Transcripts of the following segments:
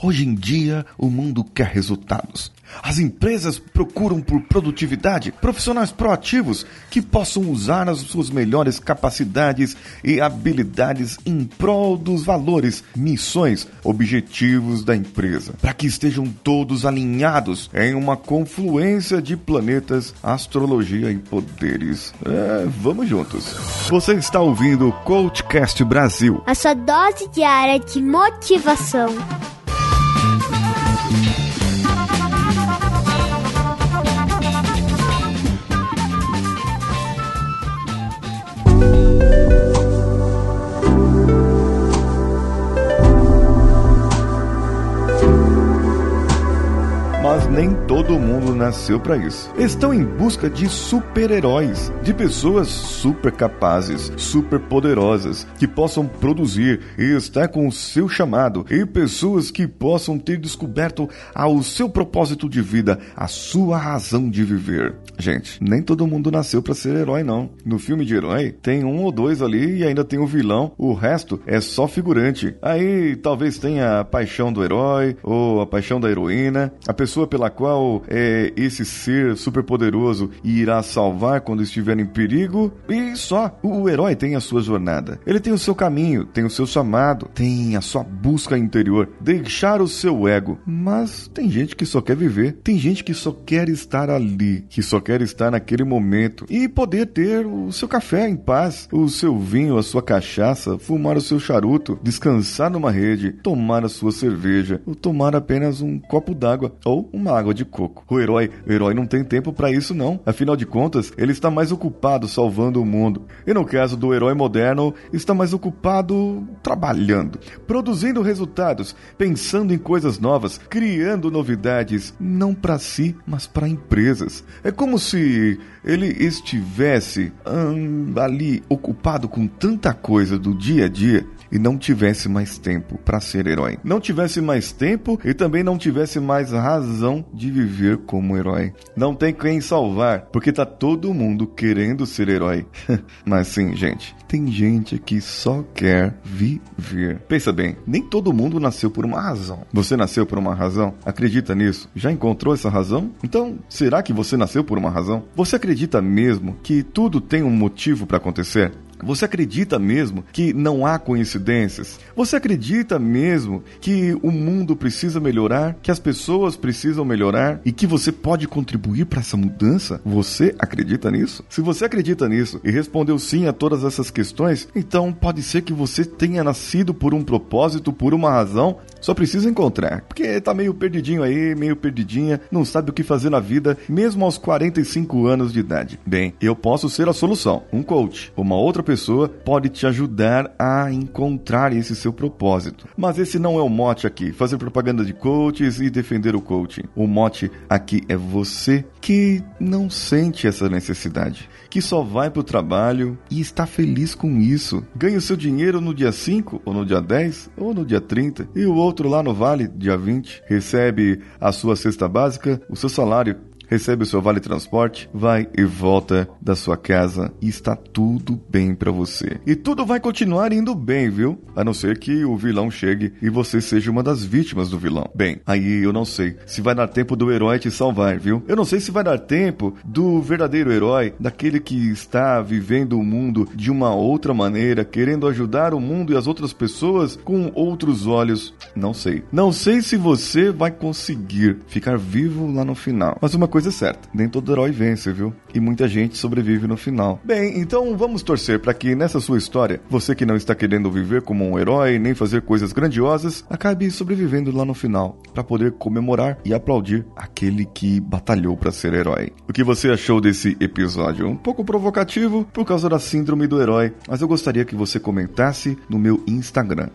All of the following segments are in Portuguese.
Hoje em dia, o mundo quer resultados. As empresas procuram por produtividade, profissionais proativos que possam usar as suas melhores capacidades e habilidades em prol dos valores, missões, objetivos da empresa, para que estejam todos alinhados em uma confluência de planetas, astrologia e poderes. É, vamos juntos. Você está ouvindo o Coachcast Brasil. A sua dose diária de motivação. Mas nem todo mundo nasceu para isso. Estão em busca de super-heróis, de pessoas super capazes, super poderosas, que possam produzir e estar com o seu chamado, e pessoas que possam ter descoberto ao seu propósito de vida, a sua razão de viver. Gente, nem todo mundo nasceu para ser herói não. No filme de herói tem um ou dois ali e ainda tem o vilão, o resto é só figurante. Aí talvez tenha a paixão do herói ou a paixão da heroína, a pessoa pessoa pela qual é, esse ser superpoderoso irá salvar quando estiver em perigo. E só. O herói tem a sua jornada. Ele tem o seu caminho, tem o seu chamado, tem a sua busca interior, deixar o seu ego. Mas tem gente que só quer viver, tem gente que só quer estar ali, que só quer estar naquele momento e poder ter o seu café em paz, o seu vinho, a sua cachaça, fumar o seu charuto, descansar numa rede, tomar a sua cerveja ou tomar apenas um copo d'água ou uma água de coco. O herói, o herói não tem tempo para isso não. Afinal de contas, ele está mais ocupado salvando o mundo. E no caso do herói moderno, está mais ocupado trabalhando, produzindo resultados, pensando em coisas novas, criando novidades, não para si, mas para empresas. É como se ele estivesse hum, ali ocupado com tanta coisa do dia a dia e não tivesse mais tempo para ser herói. Não tivesse mais tempo e também não tivesse mais razão de viver como herói. Não tem quem salvar, porque tá todo mundo querendo ser herói. Mas sim, gente, tem gente que só quer viver. Pensa bem, nem todo mundo nasceu por uma razão. Você nasceu por uma razão? Acredita nisso? Já encontrou essa razão? Então, será que você nasceu por uma razão? Você acredita mesmo que tudo tem um motivo para acontecer? Você acredita mesmo que não há coincidências? Você acredita mesmo que o mundo precisa melhorar, que as pessoas precisam melhorar e que você pode contribuir para essa mudança? Você acredita nisso? Se você acredita nisso e respondeu sim a todas essas questões, então pode ser que você tenha nascido por um propósito, por uma razão, só precisa encontrar. Porque tá meio perdidinho aí, meio perdidinha, não sabe o que fazer na vida, mesmo aos 45 anos de idade. Bem, eu posso ser a solução, um coach, uma outra pessoa pode te ajudar a encontrar esse seu propósito. Mas esse não é o mote aqui, fazer propaganda de coaches e defender o coaching. O mote aqui é você que não sente essa necessidade, que só vai para o trabalho e está feliz com isso. Ganha o seu dinheiro no dia 5, ou no dia 10, ou no dia 30, e o outro lá no vale, dia 20, recebe a sua cesta básica, o seu salário recebe o seu vale transporte, vai e volta da sua casa e está tudo bem para você. E tudo vai continuar indo bem, viu? A não ser que o vilão chegue e você seja uma das vítimas do vilão. Bem, aí eu não sei se vai dar tempo do herói te salvar, viu? Eu não sei se vai dar tempo do verdadeiro herói, daquele que está vivendo o mundo de uma outra maneira, querendo ajudar o mundo e as outras pessoas com outros olhos. Não sei. Não sei se você vai conseguir ficar vivo lá no final. Mas uma coisa coisa certa. Nem todo herói vence, viu? E muita gente sobrevive no final. Bem, então vamos torcer para que nessa sua história, você que não está querendo viver como um herói nem fazer coisas grandiosas, acabe sobrevivendo lá no final, para poder comemorar e aplaudir aquele que batalhou para ser herói. O que você achou desse episódio? Um pouco provocativo por causa da síndrome do herói, mas eu gostaria que você comentasse no meu Instagram,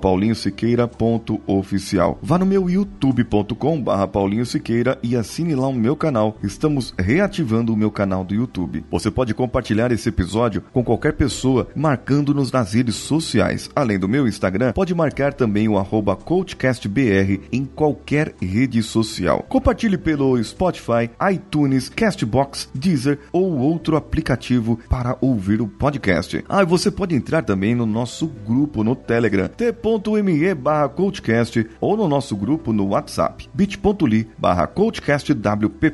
paulinhosiqueira.oficial. Vá no meu youtube.com/paulinhosiqueira e assine lá o meu canal. Estamos reativando o meu canal do YouTube. Você pode compartilhar esse episódio com qualquer pessoa, marcando-nos nas redes sociais. Além do meu Instagram, pode marcar também o arroba CoachCastBR em qualquer rede social. Compartilhe pelo Spotify, iTunes, Castbox, Deezer ou outro aplicativo para ouvir o podcast. Ah, e você pode entrar também no nosso grupo no Telegram, t.me barra CoachCast ou no nosso grupo no WhatsApp, bit.ly barra CoachCastWPP.